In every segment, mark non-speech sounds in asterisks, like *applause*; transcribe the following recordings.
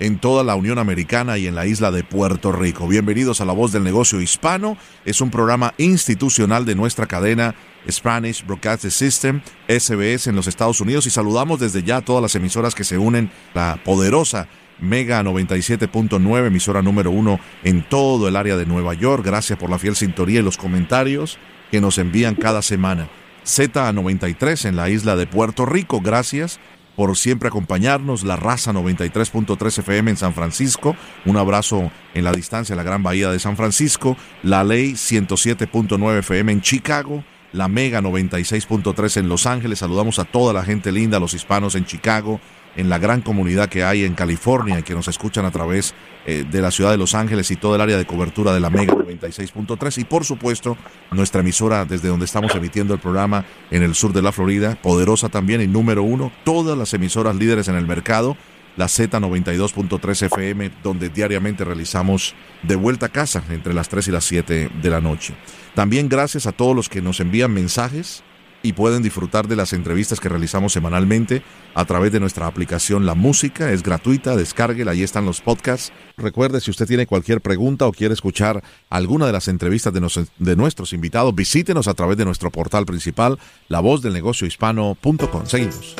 en toda la Unión Americana y en la isla de Puerto Rico. Bienvenidos a La Voz del Negocio Hispano. Es un programa institucional de nuestra cadena Spanish Broadcasting System, SBS en los Estados Unidos y saludamos desde ya a todas las emisoras que se unen, la poderosa Mega 97.9, emisora número uno en todo el área de Nueva York. Gracias por la fiel sintonía y los comentarios que nos envían cada semana. Z93 en la isla de Puerto Rico, gracias por siempre acompañarnos. La Raza 93.3 FM en San Francisco. Un abrazo en la distancia, la Gran Bahía de San Francisco. La Ley 107.9 FM en Chicago. La Mega 96.3 en Los Ángeles. Saludamos a toda la gente linda, los hispanos en Chicago, en la gran comunidad que hay en California y que nos escuchan a través eh, de la ciudad de Los Ángeles y todo el área de cobertura de la Mega 96.3 y por supuesto nuestra emisora desde donde estamos emitiendo el programa en el sur de la Florida, poderosa también y número uno, todas las emisoras líderes en el mercado, la Z92.3 FM, donde diariamente realizamos de vuelta a casa entre las 3 y las 7 de la noche. También gracias a todos los que nos envían mensajes y pueden disfrutar de las entrevistas que realizamos semanalmente a través de nuestra aplicación La Música. Es gratuita, descárguela, ahí están los podcasts. Recuerde, si usted tiene cualquier pregunta o quiere escuchar alguna de las entrevistas de, de nuestros invitados, visítenos a través de nuestro portal principal, lavozdelnegociohispano.com. Seguimos.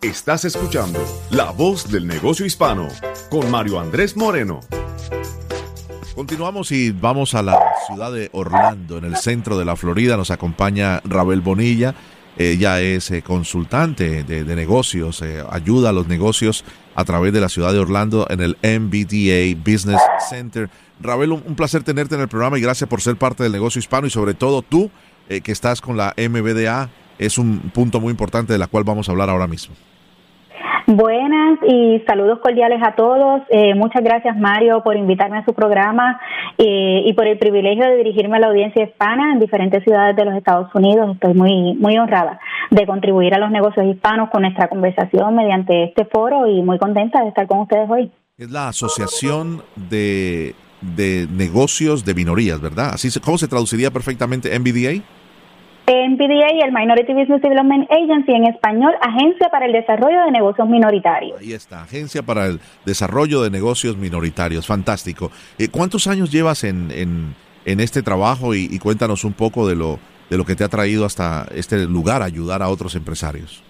Estás escuchando La Voz del Negocio Hispano con Mario Andrés Moreno. Continuamos y vamos a la ciudad de Orlando, en el centro de la Florida. Nos acompaña Rabel Bonilla. Ella es eh, consultante de, negocios, eh, ayuda a los negocios a través de la ciudad de Orlando en el MBDA Business Center. Rabel, un, placer tenerte en el programa y gracias por ser parte del negocio hispano y sobre todo tú eh, que estás con la MBDA. Es un punto muy importante de la cual vamos a hablar ahora mismo. Buenas y saludos cordiales a todos. Eh, muchas gracias Mario por invitarme a su programa eh, y por el privilegio de dirigirme a la audiencia hispana en diferentes ciudades de los Estados Unidos. Estoy muy, muy honrada de contribuir a los negocios hispanos con nuestra conversación mediante este foro y muy contenta de estar con ustedes hoy. Es la Asociación de, de Negocios de Minorías, ¿verdad? Así, ¿Cómo se traduciría perfectamente MBDA? NPDA y el Minority Business Development Agency, en español, Agencia para el Desarrollo de Negocios Minoritarios. Ahí está, Agencia para el Desarrollo de Negocios Minoritarios, fantástico. Eh, ¿Cuántos años llevas en, en, en este trabajo y, y, cuéntanos un poco de lo, de lo que te ha traído hasta este lugar, ayudar a otros empresarios?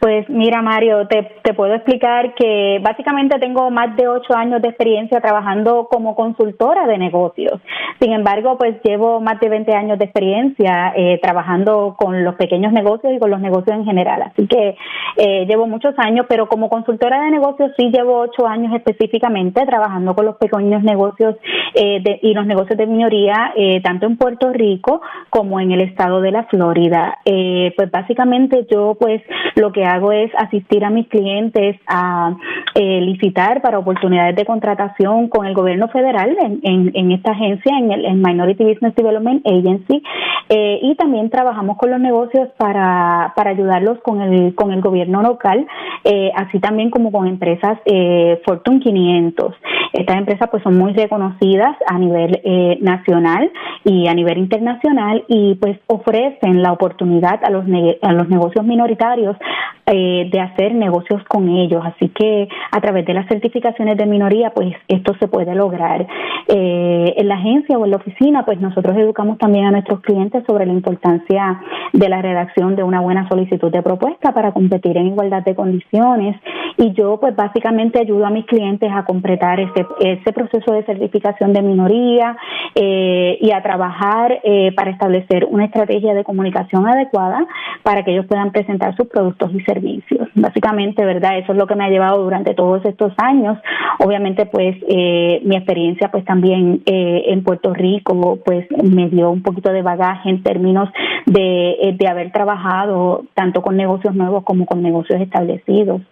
Pues mira, Mario, te, puedo explicar que básicamente tengo más de ocho años de experiencia trabajando como consultora de negocios. Sin embargo, pues llevo más de 20 años de experiencia eh, trabajando con los pequeños negocios y con los negocios en general. Así que eh, llevo muchos años, pero como consultora de negocios sí llevo ocho años específicamente trabajando con los pequeños negocios eh, de, y los negocios de minoría, eh, tanto en Puerto Rico como en el estado de la Florida. Eh, pues básicamente yo pues lo que hago es asistir a mis clientes a eh, licitar para oportunidades de contratación con el gobierno federal en, esta agencia, en el Minority Business Development Agency, eh, y también trabajamos con los negocios para, para ayudarlos con el, con el gobierno local, eh, así también como con empresas Fortune 500. Estas empresas pues son muy reconocidas a nivel nacional y a nivel internacional y pues ofrecen la oportunidad a los, a los negocios minoritarios eh, de hacer negocios con ellos. Así que a través de las certificaciones de minoría, pues esto se puede lograr. Eh, en la agencia o en la oficina, pues nosotros educamos también a nuestros clientes sobre la importancia de la redacción de una buena solicitud de propuesta para competir en igualdad de condiciones. Y yo, pues básicamente ayudo a mis clientes a completar ese, proceso de certificación de minoría eh, y a trabajar eh, para establecer una estrategia de comunicación adecuada para que ellos puedan presentar sus productos y servicios. servicios. Básicamente, ¿verdad? Eso es lo que me ha llevado durante todos estos años. Obviamente, pues eh, mi experiencia pues también eh, en Puerto Rico pues me dio un poquito de bagaje en términos de, eh, de haber trabajado tanto con negocios nuevos como con negocios establecidos.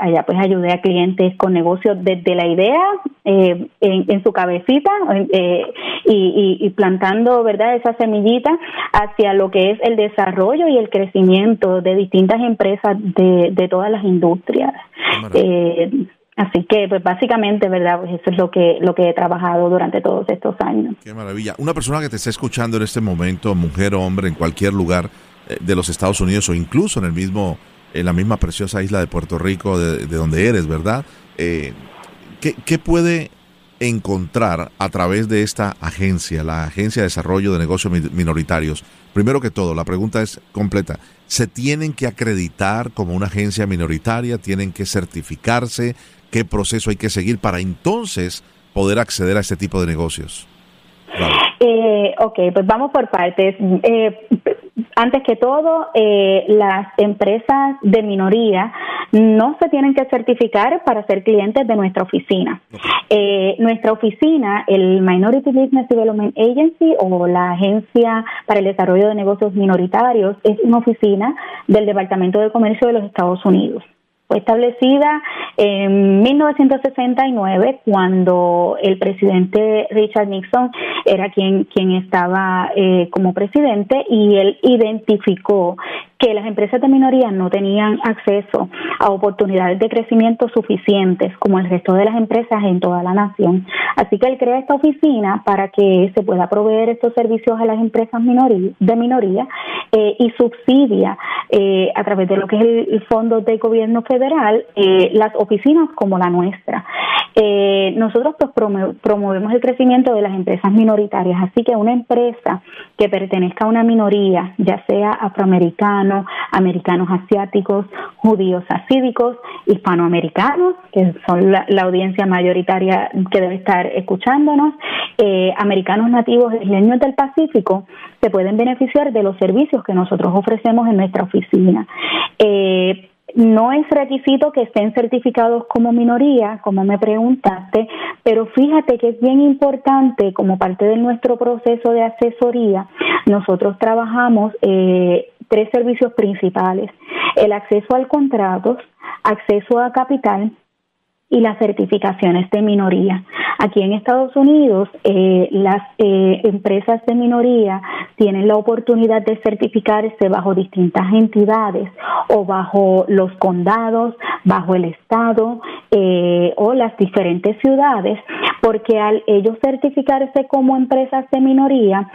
allá pues ayudé a clientes con negocios desde la idea en, en, su cabecita y, y, plantando, ¿verdad? Esa semillita hacia lo que es el desarrollo y el crecimiento de distintas empresas de, de todas las industrias. Eh, así que, pues básicamente, ¿verdad? Pues eso es lo que, lo que he trabajado durante todos estos años. Qué maravilla. Una persona que te está escuchando en este momento, mujer o hombre, en cualquier lugar eh, de los Estados Unidos o incluso en el mismo, en la misma preciosa isla de Puerto Rico, de, donde eres, ¿verdad? Eh, ¿qué, ¿Qué puede encontrar a través de esta agencia, la Agencia de Desarrollo de Negocios Minoritarios? Primero que todo, la pregunta es completa. ¿Se tienen que acreditar como una agencia minoritaria? ¿Tienen que certificarse? ¿Qué proceso hay que seguir para entonces poder acceder a este tipo de negocios? Eh, ok, pues vamos por partes. Eh, antes que todo, eh, las empresas de minoría no se tienen que certificar para ser clientes de nuestra oficina. Eh, nuestra oficina, el Minority Business Development Agency o la Agencia para el Desarrollo de Negocios Minoritarios, es una oficina del Departamento de Comercio de los Estados Unidos. Fue establecida en 1969 cuando el presidente Richard Nixon era quien, quien estaba eh, como presidente y él identificó que las empresas de minoría no tenían acceso a oportunidades de crecimiento suficientes como el resto de las empresas en toda la nación. Así que él crea esta oficina para que se pueda proveer estos servicios a las empresas de minoría eh, y subsidia eh, a través de lo que es el, fondo de gobierno federal eh, las oficinas como la nuestra. nosotros pues promovemos el crecimiento de las empresas minoritarias, así que una empresa que pertenezca a una minoría, ya sea afroamericana, americanos asiáticos, judíos asídicos, hispanoamericanos, que son la, audiencia mayoritaria que debe estar escuchándonos, eh, americanos nativos isleños del Pacífico, se pueden beneficiar de los servicios que nosotros ofrecemos en nuestra oficina. Eh, no es requisito que estén certificados como minoría, como me preguntaste, pero fíjate que es bien importante como parte de nuestro proceso de asesoría, nosotros trabajamos eh, tres servicios principales, el acceso al contrato, acceso a capital y las certificaciones de minoría. Aquí en Estados Unidos, eh, las eh, empresas de minoría tienen la oportunidad de certificarse bajo distintas entidades o bajo los condados, bajo el Estado eh, o las diferentes ciudades, porque al ellos certificarse como empresas de minoría,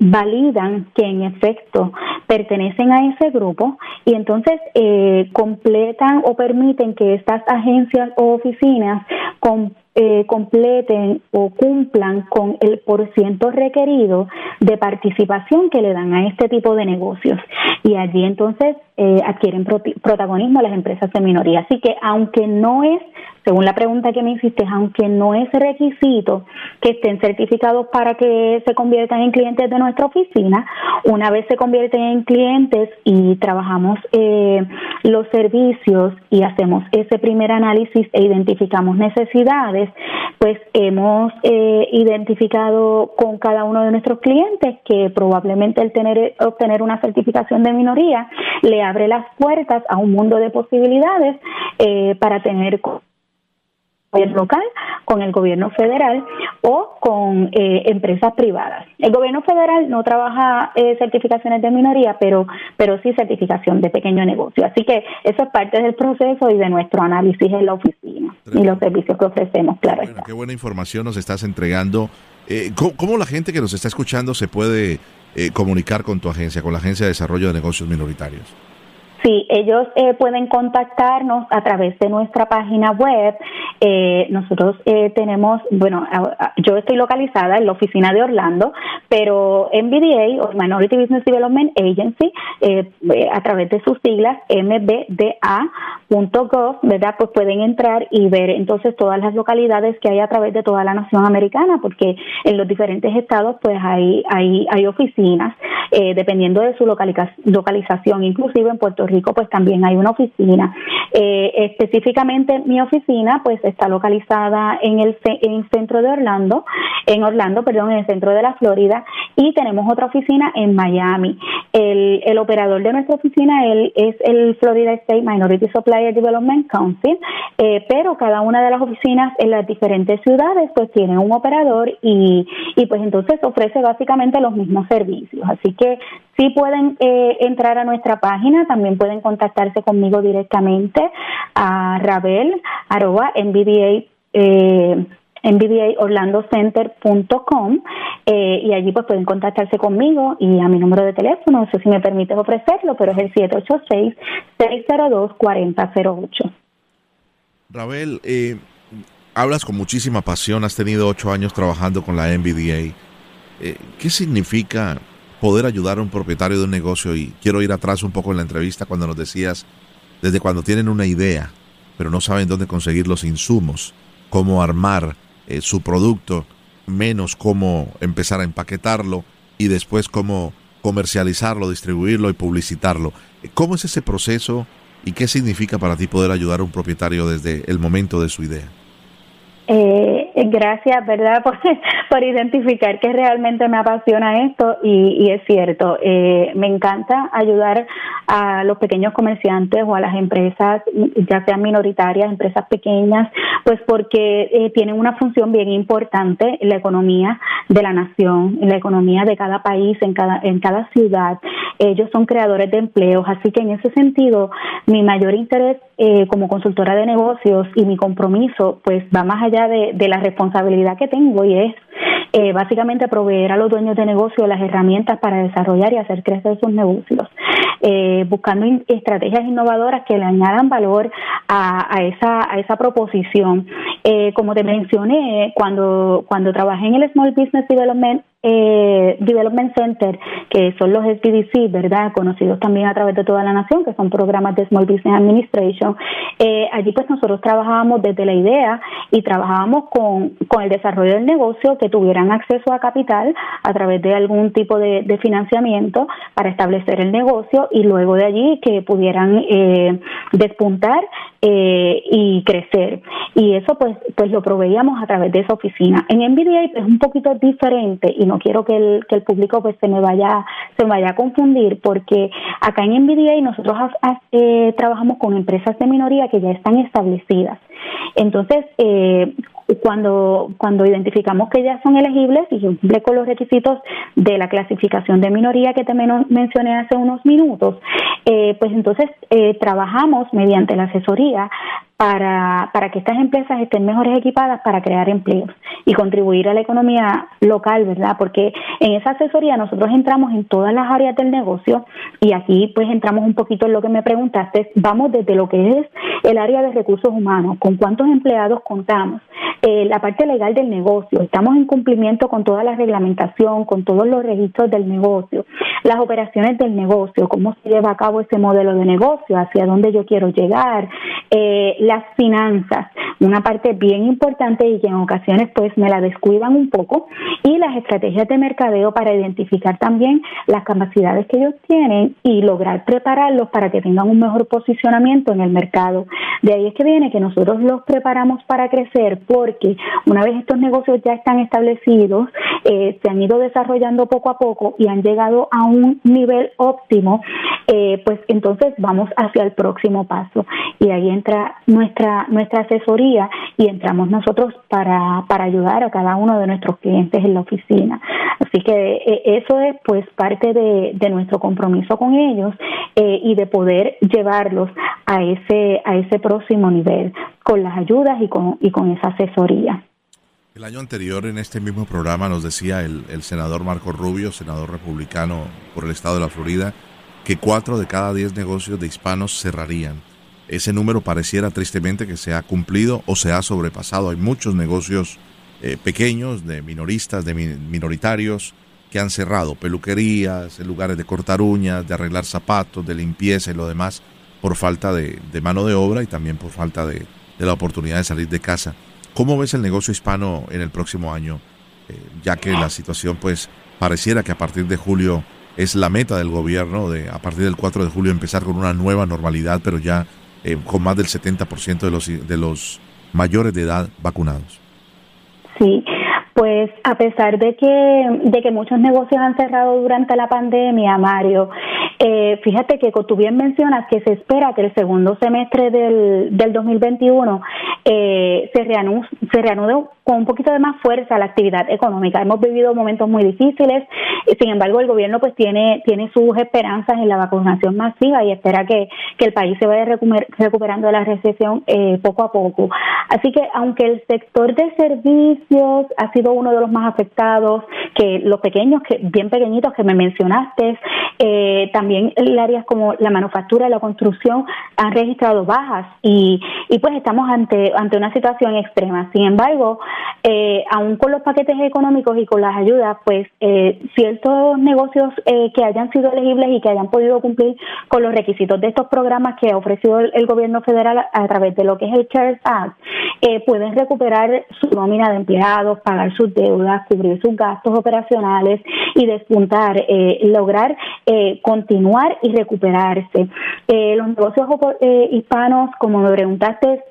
validan que en efecto pertenecen a ese grupo y entonces completan o permiten que estas agencias o oficinas eh, completen o cumplan con el porciento requerido de participación que le dan a este tipo de negocios. Y allí entonces eh, adquieren protagonismo las empresas de minoría. Así que aunque no es, según la pregunta que me hiciste, aunque no es requisito que estén certificados para que se conviertan en clientes de nuestra oficina, una vez se convierten en clientes y trabajamos eh, los servicios y hacemos ese primer análisis e identificamos necesidades, pues hemos eh, identificado con cada uno de nuestros clientes que probablemente el tener obtener una certificación de minoría le abre las puertas a un mundo de posibilidades eh, para tener gobierno local, con el gobierno federal o con eh, empresas privadas. El gobierno federal no trabaja eh, certificaciones de minoría, pero, pero sí certificación de pequeño negocio. Así que eso es parte del proceso y de nuestro análisis en la oficina y los servicios que ofrecemos, claro. Bueno, qué buena información nos estás entregando. Eh, ¿cómo, la gente que nos está escuchando se puede comunicar con tu agencia, con la Agencia de Desarrollo de Negocios Minoritarios? Sí, ellos eh, pueden contactarnos a través de nuestra página web Eh, nosotros eh, tenemos, bueno, yo estoy localizada en la oficina de Orlando, pero MBDA, o Minority Business Development Agency, eh, a través de sus siglas, mbda.gov, ¿verdad? Pues pueden entrar y ver entonces todas las localidades que hay a través de toda la nación americana, porque en los diferentes estados pues hay, hay, hay oficinas, dependiendo de su localización, inclusive en Puerto Rico pues también hay una oficina. específicamente mi oficina pues está localizada en el, en centro de Orlando, en Orlando, perdón, en el centro de la Florida, y tenemos otra oficina en Miami. El, el operador de nuestra oficina él, es el Florida State Minority Supplier Development Council, eh, pero cada una de las oficinas en las diferentes ciudades pues tiene un operador y, y pues entonces ofrece básicamente los mismos servicios. Así que sí pueden eh, entrar a nuestra página, también pueden contactarse conmigo directamente a Rabel, arroba, MBDA, eh, eh, y allí pues pueden contactarse conmigo y a mi número de teléfono, no sé si me permites ofrecerlo, pero es el 786-602-4008. Rabel, eh, hablas con muchísima pasión, has tenido ocho años trabajando con la MBDA. Eh, ¿Qué significa poder ayudar a un propietario de un negocio? Y quiero ir atrás un poco en la entrevista cuando nos decías, desde cuando tienen una idea, pero no saben dónde conseguir los insumos, cómo armar eh, su producto, menos cómo empezar a empaquetarlo y después cómo comercializarlo, distribuirlo y publicitarlo. ¿Cómo es ese proceso y qué significa para ti poder ayudar a un propietario desde el momento de su idea? Eh, gracias, ¿verdad? *laughs* Por, identificar que realmente me apasiona esto y, es cierto, eh, me encanta ayudar a los pequeños comerciantes o a las empresas, ya sean minoritarias, empresas pequeñas, pues porque eh, tienen una función bien importante en la economía de la nación, en la economía de cada país, en cada, en cada ciudad. Ellos son creadores de empleos, así que en ese sentido, mi mayor interés eh, como consultora de negocios y mi compromiso, pues va más allá de, la responsabilidad que tengo y es eh, básicamente proveer a los dueños de negocio las herramientas para desarrollar y hacer crecer sus negocios, eh, buscando estrategias innovadoras que le añadan valor a, a esa, a esa proposición. Eh, como te mencioné, cuando, cuando trabajé en el Small Business Development eh, Development Center, que son los SBDC, ¿verdad? Conocidos también a través de toda la nación, que son programas de Small Business Administration. Eh, allí pues nosotros trabajábamos desde la idea y trabajábamos con, con el desarrollo del negocio, que tuvieran acceso a capital a través de algún tipo de, de financiamiento para establecer el negocio y luego de allí que pudieran eh, despuntar eh, y crecer. Y eso pues, pues lo proveíamos a través de esa oficina. En MBDA es un poquito diferente y no quiero que el, que el público pues se me vaya se vaya a confundir porque acá en MBDA nosotros eh, trabajamos con empresas de minoría que ya están establecidas. Entonces, eh, cuando, cuando identificamos que ya son elegibles y cumple con los requisitos de la clasificación de minoría que te mencioné hace unos minutos, eh, pues entonces trabajamos mediante la asesoría para, para que estas empresas estén mejores equipadas para crear empleos y contribuir a la economía local, ¿verdad? Porque en esa asesoría nosotros entramos en todas las áreas del negocio y aquí pues entramos un poquito en lo que me preguntaste, vamos desde lo que es el área de recursos humanos, con cuántos empleados contamos, eh, la parte legal del negocio, estamos en cumplimiento con toda la reglamentación, con todos los registros del negocio, las operaciones del negocio, cómo se lleva a cabo ese modelo de negocio, hacia dónde yo quiero llegar, eh, las finanzas, una parte bien importante y que en ocasiones pues me la descuidan un poco, y las estrategias de mercadeo para identificar también las capacidades que ellos tienen y lograr prepararlos para que tengan un mejor posicionamiento en el mercado. De ahí es que viene que nosotros los preparamos para crecer porque una vez estos negocios ya están establecidos, eh, se han ido desarrollando poco a poco y han llegado a un nivel óptimo, eh, pues entonces vamos hacia el próximo paso. Y ahí entra nuestra, nuestra asesoría y entramos nosotros para, para ayudar a cada uno de nuestros clientes en la oficina. Así que eh, eso es pues parte de, de nuestro compromiso con ellos eh, y de poder llevarlos a ese, a ese próximo nivel con las ayudas y con, y con esa asesoría. El año anterior en este mismo programa nos decía el, el senador Marco Rubio, senador republicano por el estado de la Florida, que cuatro de cada diez negocios de hispanos cerrarían. Ese número pareciera tristemente que se ha cumplido o se ha sobrepasado. Hay muchos negocios eh, pequeños, de minoristas, de minoritarios, que han cerrado, peluquerías, lugares de cortar uñas, de arreglar zapatos, de limpieza y lo demás, por falta de, mano de obra y también por falta de, la oportunidad de salir de casa. ¿Cómo ves el negocio hispano en el próximo año? Eh, ya que la situación pues pareciera que a partir de julio es la meta del gobierno de a partir del 4 de julio empezar con una nueva normalidad, pero ya eh, con más del 70% de los, de los mayores de edad vacunados. Sí, pues a pesar de que, de que muchos negocios han cerrado durante la pandemia, Mario, eh, fíjate que tú bien mencionas que se espera que el segundo semestre del, del 2021 eh, se, reanude, se reanude con un poquito de más fuerza la actividad económica. Hemos vivido momentos muy difíciles, sin embargo el gobierno pues tiene, tiene sus esperanzas en la vacunación masiva y espera que, que el país se vaya recuperando de la recesión eh, poco a poco. Así que aunque el sector de servicios ha sido uno de los más afectados, que los pequeños, que bien pequeñitos que me mencionaste, eh, también áreas como la manufactura y la construcción han registrado bajas y, y pues estamos ante, ante una situación extrema. Sin embargo, eh, aún con los paquetes económicos y con las ayudas, pues eh, ciertos negocios eh, que hayan sido elegibles y que hayan podido cumplir con los requisitos de estos programas que ha ofrecido el, gobierno federal a, través de lo que es el CARES Act, eh, pueden recuperar su nómina de empleados, pagar sus deudas, cubrir sus gastos operacionales y despuntar, lograr continuar y recuperarse. los negocios hispanos, como me preguntaste,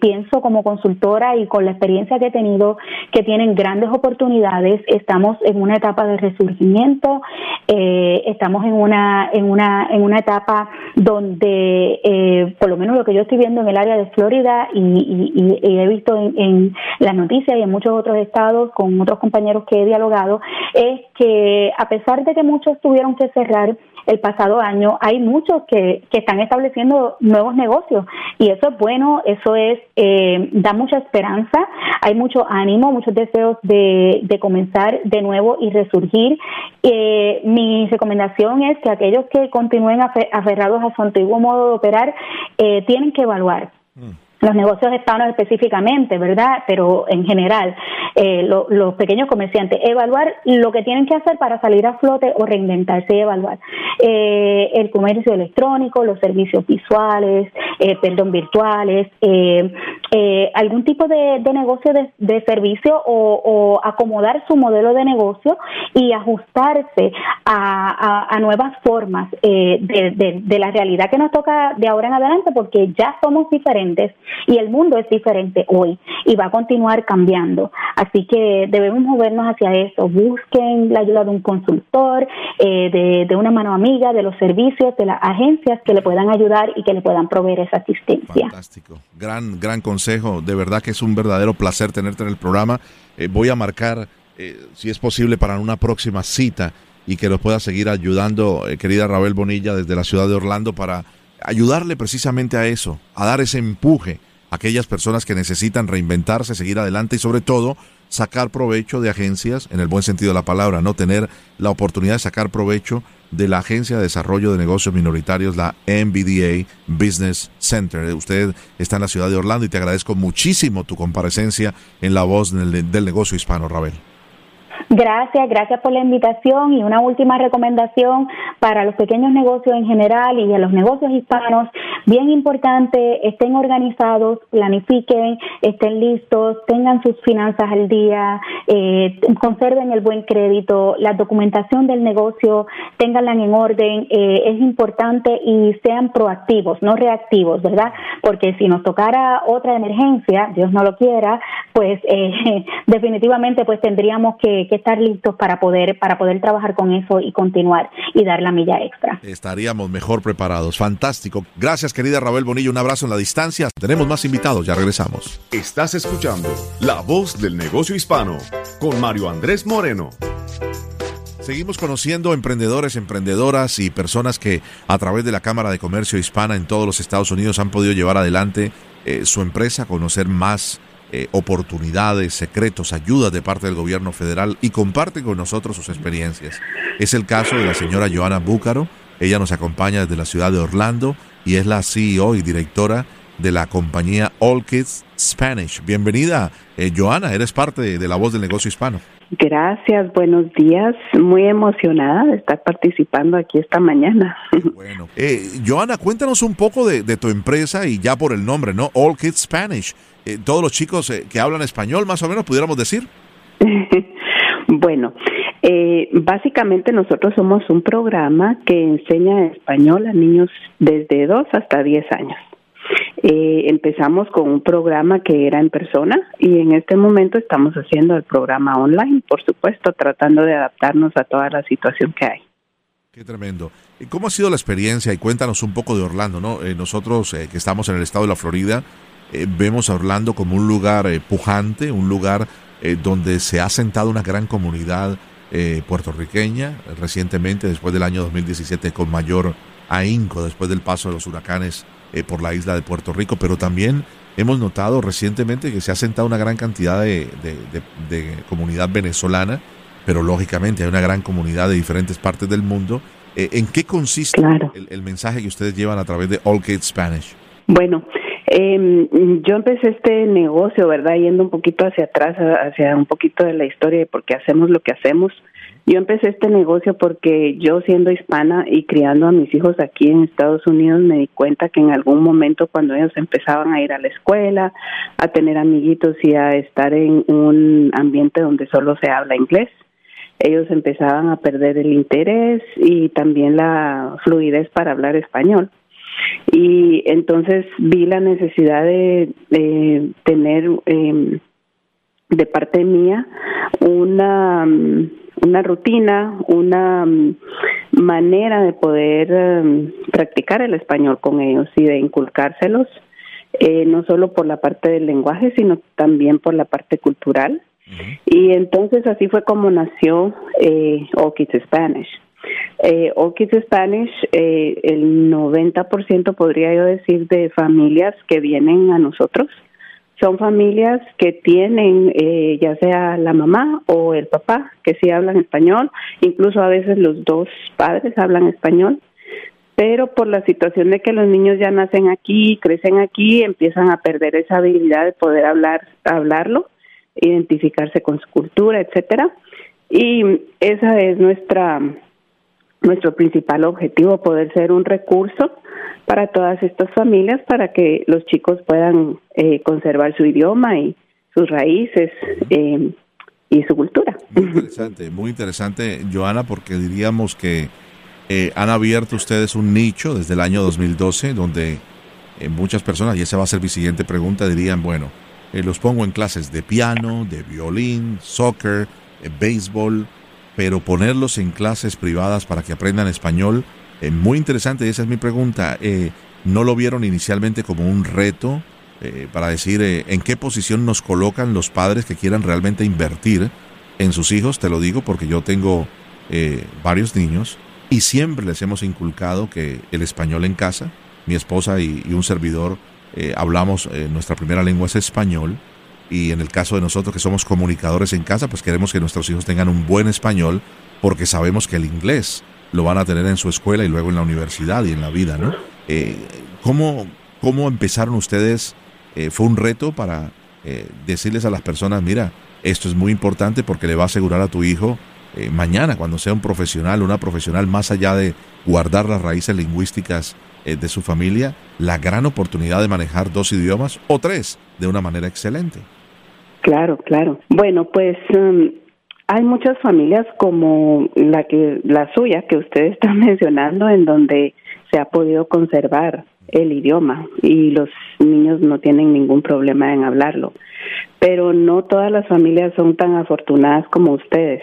pienso como consultora y con la experiencia que tenido que tienen grandes oportunidades. Estamos en una etapa de resurgimiento, eh, estamos en una en una en una etapa donde, eh, por lo menos lo que yo estoy viendo en el área de Florida y, he visto en las noticias y en muchos otros estados con otros compañeros que he dialogado, es que a pesar de que muchos tuvieron que cerrar el pasado año, hay muchos que, que están estableciendo nuevos negocios y eso es bueno, eso es eh, da mucha esperanza, hay mucho ánimo, muchos deseos de, de comenzar de nuevo y resurgir. Eh, mi recomendación es que aquellos que continúen aferrados a su antiguo modo de operar eh, tienen que evaluar. Mm los negocios hispanos específicamente, ¿verdad? Pero en general, eh, los pequeños comerciantes, evaluar lo que tienen que hacer para salir a flote o reinventarse y evaluar. Eh, el comercio electrónico, los servicios visuales, eh, perdón, virtuales, algún tipo de, negocio de, servicio o, acomodar su modelo de negocio y ajustarse a, nuevas formas de, de la realidad que nos toca de ahora en adelante porque ya somos diferentes y el mundo es diferente hoy y va a continuar cambiando. Así que debemos movernos hacia eso. Busquen la ayuda de un consultor, eh, de, una mano amiga, de los servicios, de las agencias que le puedan ayudar y que le puedan proveer esa asistencia. Fantástico. Gran, gran consejo. De verdad que es un verdadero placer tenerte en el programa. Eh, voy a marcar, eh, si es posible, para una próxima cita y que nos pueda seguir ayudando, querida Rabel Bonilla, desde la ciudad de Orlando para ayudarle precisamente a eso, a dar ese empuje a aquellas personas que necesitan reinventarse, seguir adelante y sobre todo sacar provecho de agencias, en el buen sentido de la palabra, no tener la oportunidad de sacar provecho de la Agencia de Desarrollo de Negocios Minoritarios, la MBDA Business Center. Usted está en la ciudad de Orlando y te agradezco muchísimo tu comparecencia en la voz del, del negocio hispano, Rabel. Gracias, gracias por la invitación y una última recomendación para los pequeños negocios en general y a los negocios hispanos. Bien importante, estén organizados, planifiquen, estén listos, tengan sus finanzas al día, eh, conserven el buen crédito, la documentación del negocio, ténganla en orden. Eh, es importante y sean proactivos, no reactivos, ¿verdad? Porque si nos tocara otra emergencia, Dios no lo quiera, pues eh, *laughs* definitivamente pues tendríamos que estar listos para poder, para poder trabajar con eso y continuar y dar la milla extra. Estaríamos mejor preparados. Fantástico. Gracias, querida Rabel Bonillo. Un abrazo en la distancia. Tenemos más invitados. Ya regresamos. Estás escuchando La Voz del Negocio Hispano con Mario Andrés Moreno. Seguimos conociendo emprendedores, emprendedoras y personas que a través de la Cámara de Comercio Hispana en todos los Estados Unidos han podido llevar adelante eh, su empresa, conocer más eh, oportunidades, secretos, ayudas de parte del gobierno federal y comparte con nosotros sus experiencias. Es el caso de la señora Joana Búcaro. Ella nos acompaña desde la ciudad de Orlando. y es la CEO y directora de la compañía All Kids Spanish. Bienvenida, eh, Joana, eres parte de, la voz del negocio hispano. Gracias, buenos días. Muy emocionada de estar participando aquí esta mañana. Bueno, *laughs* eh, Joana, cuéntanos un poco de, tu empresa y ya por el nombre, ¿no? All Kids Spanish. Eh, todos los chicos que hablan español, más o menos, pudiéramos decir. *laughs* bueno, básicamente nosotros somos un programa que enseña español a niños desde 2 hasta 10 años. Eh, empezamos con un programa que era en persona y en este momento estamos haciendo el programa online, por supuesto, tratando de adaptarnos a toda la situación que hay. Qué tremendo. ¿Y ¿Cómo ha sido la experiencia? Y cuéntanos un poco de Orlando, ¿no? Eh, nosotros eh, que estamos en el estado de la Florida, vemos a Orlando como un lugar pujante, un lugar donde se ha sentado una gran comunidad puertorriqueña recientemente, después del año 2017, con mayor ahínco, después del paso de los huracanes eh, por la isla de Puerto Rico, pero también hemos notado recientemente que se ha sentado una gran cantidad de, comunidad venezolana, pero lógicamente hay una gran comunidad de diferentes partes del mundo. Eh, ¿En qué consiste el, mensaje que ustedes llevan a través de All Kids Spanish? Bueno, eh, yo empecé este negocio, ¿verdad? Yendo un poquito hacia atrás, hacia un poquito de la historia de por qué hacemos lo que hacemos. Yo empecé este negocio porque yo siendo hispana y criando a mis hijos aquí en Estados Unidos me di cuenta que en algún momento cuando ellos empezaban a ir a la escuela, a tener amiguitos y a estar en un ambiente donde solo se habla inglés, ellos empezaban a perder el interés y también la fluidez para hablar español. Y entonces vi la necesidad de, tener eh, de parte mía una una rutina, una mm, manera de poder mm, practicar el español con ellos y de inculcárselos, eh, no solo por la parte del lenguaje, sino también por la parte cultural. Y entonces así fue como nació eh, Spanish. Eh, Kids Spanish, eh, el 90% podría yo decir de familias que vienen a nosotros. Son familias que tienen eh, ya sea la mamá o el papá que sí hablan español, incluso a veces los dos padres hablan español, pero por la situación de que los niños ya nacen aquí, crecen aquí, empiezan a perder esa habilidad de poder hablar, hablarlo, identificarse con su cultura, etcétera. Y esa es nuestra nuestro principal objetivo, poder ser un recurso para todas estas familias para que los chicos puedan eh, conservar su idioma y sus raíces eh, y su cultura. Muy interesante, muy interesante, Joana, porque diríamos que eh, han abierto ustedes un nicho desde el año 2012 donde muchas personas, y esa va a ser mi siguiente pregunta, dirían, bueno, los pongo en clases de piano, de violín, soccer, béisbol, pero ponerlos en clases privadas para que aprendan español, eh, muy interesante, esa es mi pregunta. Eh, ¿No lo vieron inicialmente como un reto eh, para decir en qué posición nos colocan los padres que quieran realmente invertir en sus hijos? Te lo digo porque yo tengo varios niños y siempre les hemos inculcado que el español en casa, mi esposa y, un servidor, hablamos, nuestra primera lengua es español y en el caso de nosotros que somos comunicadores en casa, pues queremos que nuestros hijos tengan un buen español porque sabemos que el inglés lo van a tener en su escuela y luego en la universidad y en la vida, ¿no? Eh, ¿cómo, ¿Cómo empezaron ustedes? Eh, ¿Fue un reto para eh, decirles a las personas, mira, esto es muy importante porque le va a asegurar a tu hijo mañana, cuando sea un profesional, una profesional, más allá de guardar las raíces lingüísticas de su familia, la gran oportunidad de manejar dos idiomas o tres de una manera excelente? Claro, claro. Bueno, pues um, hay muchas familias como la que la suya que usted está *laughs* mencionando en donde se ha podido conservar el idioma y los niños no tienen ningún problema en hablarlo. Pero no todas las familias son tan afortunadas como ustedes.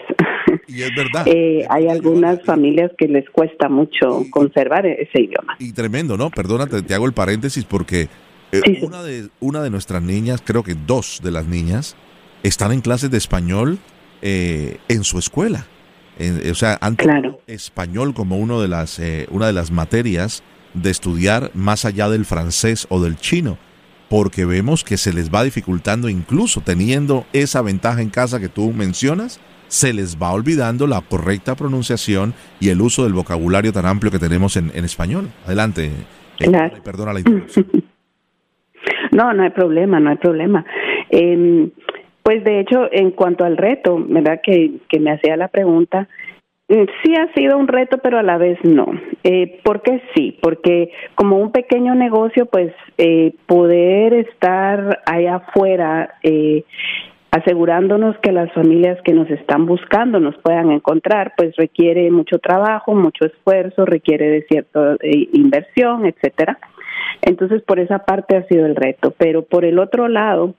Y es verdad. *laughs* eh, hay algunas familias que les cuesta mucho conservar ese idioma. Y tremendo, ¿no? Perdónate, te hago el paréntesis porque eh, una, de, una de nuestras niñas, creo que dos de las niñas, están en clases de español eh, en su escuela. o sea, han español como uno de las, eh, una de las materias de estudiar más allá del francés o del chino, porque vemos que se les va dificultando, incluso teniendo esa ventaja en casa que tú mencionas, se les va olvidando la correcta pronunciación y el uso del vocabulario tan amplio que tenemos en, en español. Adelante, Claro. Perdona la interrupción. *laughs* no, no hay problema, no hay problema. Eh, pues de hecho, en cuanto al reto, ¿verdad? Que, que me hacía la pregunta, mm, sí ha sido un reto, pero a la vez no. Eh, ¿Por qué sí? Porque como un pequeño negocio, pues eh, poder estar allá afuera eh, asegurándonos que las familias que nos están buscando nos puedan encontrar, pues requiere mucho trabajo, mucho esfuerzo, requiere de cierta eh, inversión, etcétera. Entonces, por esa parte ha sido el reto. Pero por el otro lado,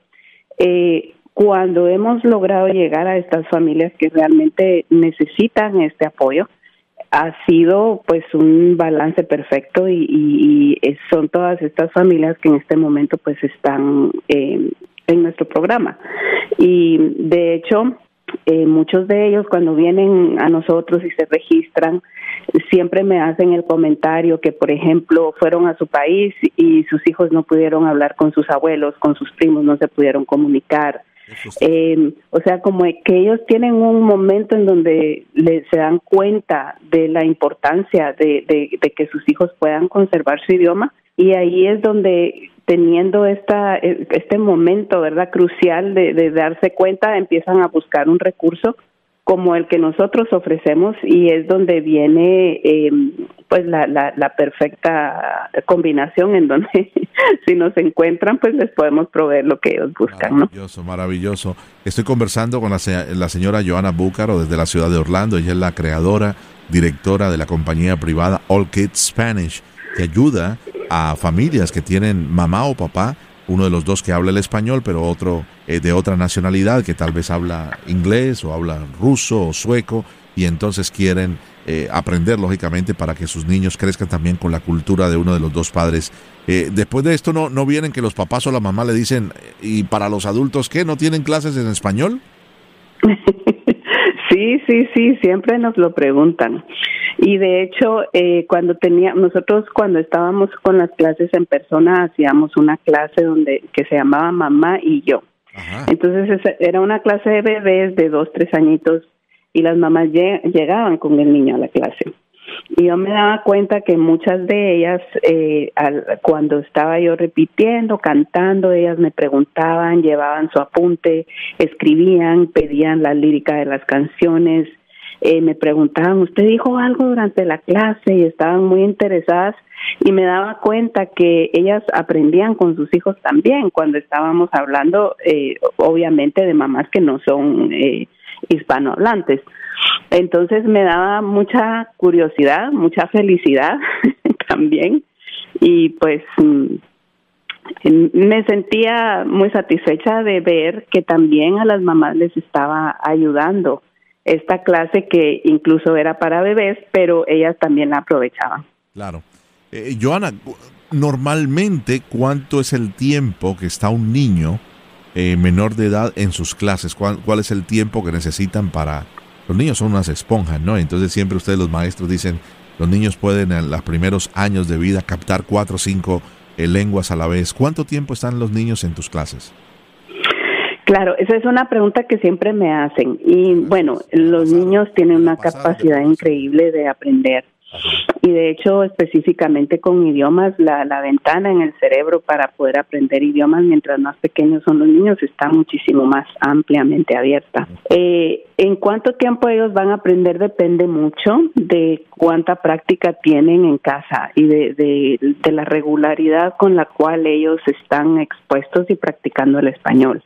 eh, cuando hemos logrado llegar a estas familias que realmente necesitan este apoyo, ha sido pues un balance perfecto y, son todas estas familias que en este momento pues están eh, en nuestro programa. Y de hecho, eh, muchos de ellos cuando vienen a nosotros y se registran, siempre me hacen el comentario que, por ejemplo, fueron a su país y sus hijos no pudieron hablar con sus abuelos, con sus primos, no se pudieron comunicar. Eh, o sea, como que ellos tienen un momento en donde se dan cuenta de la importancia de, de, que sus hijos puedan conservar su idioma y ahí es donde teniendo esta este momento verdad crucial de, de darse cuenta empiezan a buscar un recurso como el que nosotros ofrecemos y es donde viene eh, pues la, la, perfecta combinación en donde *laughs* si nos encuentran pues les podemos proveer lo que ellos buscan. Maravilloso, maravilloso. Estoy conversando con la, la señora Joana Búcaro desde la ciudad de Orlando. Ella es la creadora, directora de la compañía privada All Kids Spanish que ayuda a familias que tienen mamá o papá uno de los dos que habla el español, pero otro eh, de otra nacionalidad que tal vez habla inglés o habla ruso o sueco y entonces quieren eh, aprender lógicamente para que sus niños crezcan también con la cultura de uno de los dos padres. Eh, después de esto no, no vienen que los papás o la mamá le dicen, ¿y para los adultos qué? ¿No tienen clases en español? *laughs* Sí, sí, sí, siempre nos lo preguntan. Y de hecho, eh, cuando tenía, nosotros cuando estábamos con las clases en persona, hacíamos una clase donde que se llamaba Mamá y yo. Entonces era una clase de bebés de dos, tres añitos y las mamás llegaban con el niño a la clase. Y yo me daba cuenta que muchas de ellas, eh, cuando estaba yo repitiendo, cantando, ellas me preguntaban, llevaban su apunte, escribían, pedían la lírica de las canciones, eh, me preguntaban, ¿usted dijo algo durante la clase? Y estaban muy interesadas y me daba cuenta que ellas aprendían con sus hijos también cuando estábamos hablando, eh, obviamente, de mamás que no son eh, hispanohablantes. Entonces me daba mucha curiosidad, mucha felicidad *laughs* también y pues mm, me sentía muy satisfecha de ver que también a las mamás les estaba ayudando esta clase que incluso era para bebés, pero ellas también la aprovechaban. Claro. Eh, Joana, normalmente, ¿cuánto es el tiempo que está un niño eh, menor de edad en sus clases? ¿Cuál, ¿Cuál es el tiempo que necesitan para... Los niños son unas esponjas, ¿no? Entonces siempre ustedes los maestros dicen, los niños pueden en los primeros años de vida captar cuatro o cinco eh, lenguas a la vez. ¿Cuánto tiempo están los niños en tus clases? Claro, esa es una pregunta que siempre me hacen. Y bueno, los niños tienen una capacidad increíble de aprender. Y de hecho, específicamente con idiomas, la, la ventana en el cerebro para poder aprender idiomas mientras más pequeños son los niños está muchísimo más ampliamente abierta. Eh, en cuánto tiempo ellos van a aprender depende mucho de cuánta práctica tienen en casa y de, de, de la regularidad con la cual ellos están expuestos y practicando el español.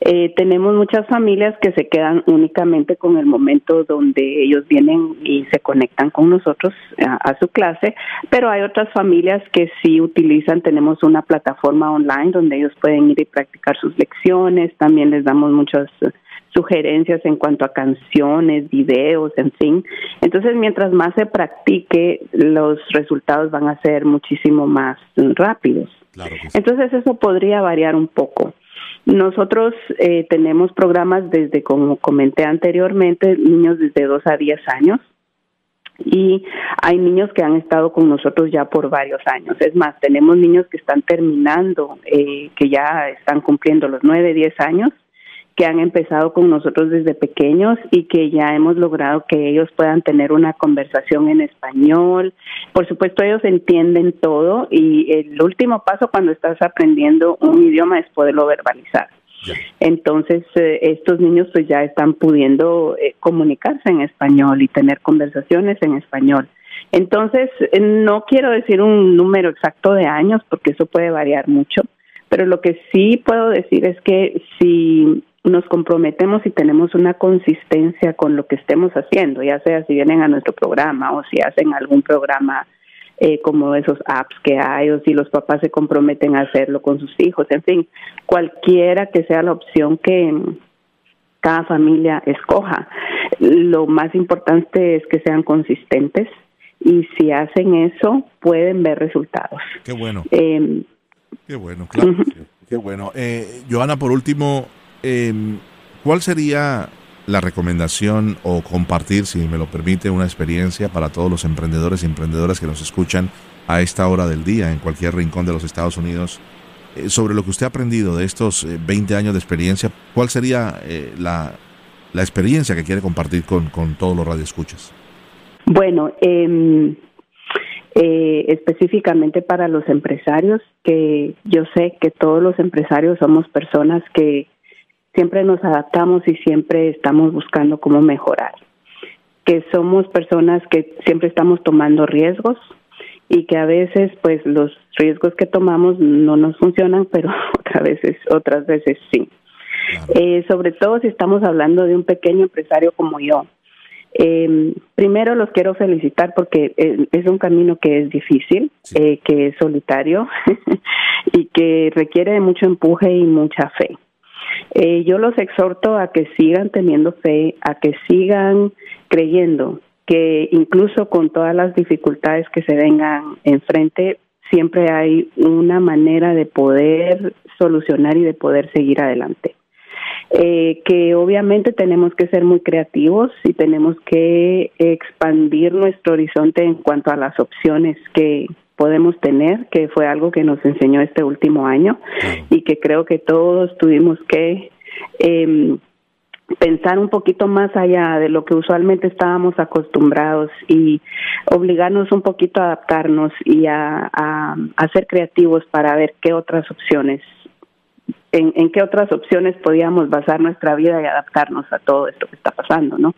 Eh, tenemos muchas familias que se quedan únicamente con el momento donde ellos vienen y se conectan con nosotros a, su clase, pero hay otras familias que sí utilizan, tenemos una plataforma online donde ellos pueden ir y practicar sus lecciones, también les damos muchas sugerencias en cuanto a canciones, videos, en fin. Entonces, mientras más se practique, los resultados van a ser muchísimo más rápidos. Entonces, eso podría variar un poco. Nosotros eh, tenemos programas desde, como comenté anteriormente, niños desde 2 a 10 años y hay niños que han estado con nosotros ya por varios años. Es más, tenemos niños que están terminando, eh, que ya están cumpliendo los 9, 10 años que han empezado con nosotros desde pequeños y que ya hemos logrado que ellos puedan tener una conversación en español. Por supuesto, ellos entienden todo y el último paso cuando estás aprendiendo un idioma es poderlo verbalizar. Entonces, eh, estos niños pues ya están pudiendo eh, comunicarse en español y tener conversaciones en español. Entonces, eh, no quiero decir un número exacto de años porque eso puede variar mucho, pero lo que sí puedo decir es que si nos comprometemos y tenemos una consistencia con lo que estemos haciendo, ya sea si vienen a nuestro programa o si hacen algún programa eh, como esos apps que hay o si los papás se comprometen a hacerlo con sus hijos, en fin, cualquiera que sea la opción que cada familia escoja. Lo más importante es que sean consistentes y si hacen eso pueden ver resultados. Qué bueno. Eh, Qué bueno, claro. Qué bueno. Eh, Joana, por último, eh, ¿cuál sería la recomendación o compartir, si me lo permite, una experiencia para todos los emprendedores y emprendedoras que nos escuchan a esta hora del día en cualquier rincón de los Estados Unidos? Eh, sobre lo que usted ha aprendido de estos 20 eh, años de experiencia, ¿cuál sería eh, la, la, experiencia que quiere compartir con, con todos los radioescuchas? Bueno, eh, eh, específicamente para los empresarios, que yo sé que todos los empresarios somos personas que siempre nos adaptamos y siempre estamos buscando cómo mejorar, que somos personas que siempre estamos tomando riesgos y que a veces pues los riesgos que tomamos no nos funcionan, *laughs* pero otras veces otras veces sí. Eh, sobre todo si estamos hablando de un pequeño empresario como yo, eh, primero los quiero felicitar porque eh, es un camino que es difícil, eh, que es solitario *laughs* y que requiere de mucho empuje y mucha fe. Eh, yo los exhorto a que sigan teniendo fe, a que sigan creyendo que incluso con todas las dificultades que se vengan enfrente, siempre hay una manera de poder solucionar y de poder seguir adelante. Eh, que obviamente tenemos que ser muy creativos y tenemos que expandir nuestro horizonte en cuanto a las opciones que podemos tener, que fue algo que nos enseñó este último año y que creo que todos tuvimos que eh, pensar un poquito más allá de lo que usualmente estábamos acostumbrados y obligarnos un poquito a adaptarnos y a, a, a ser creativos para ver qué otras opciones en, qué otras opciones podíamos basar nuestra vida y adaptarnos a todo esto que está pasando, ¿no?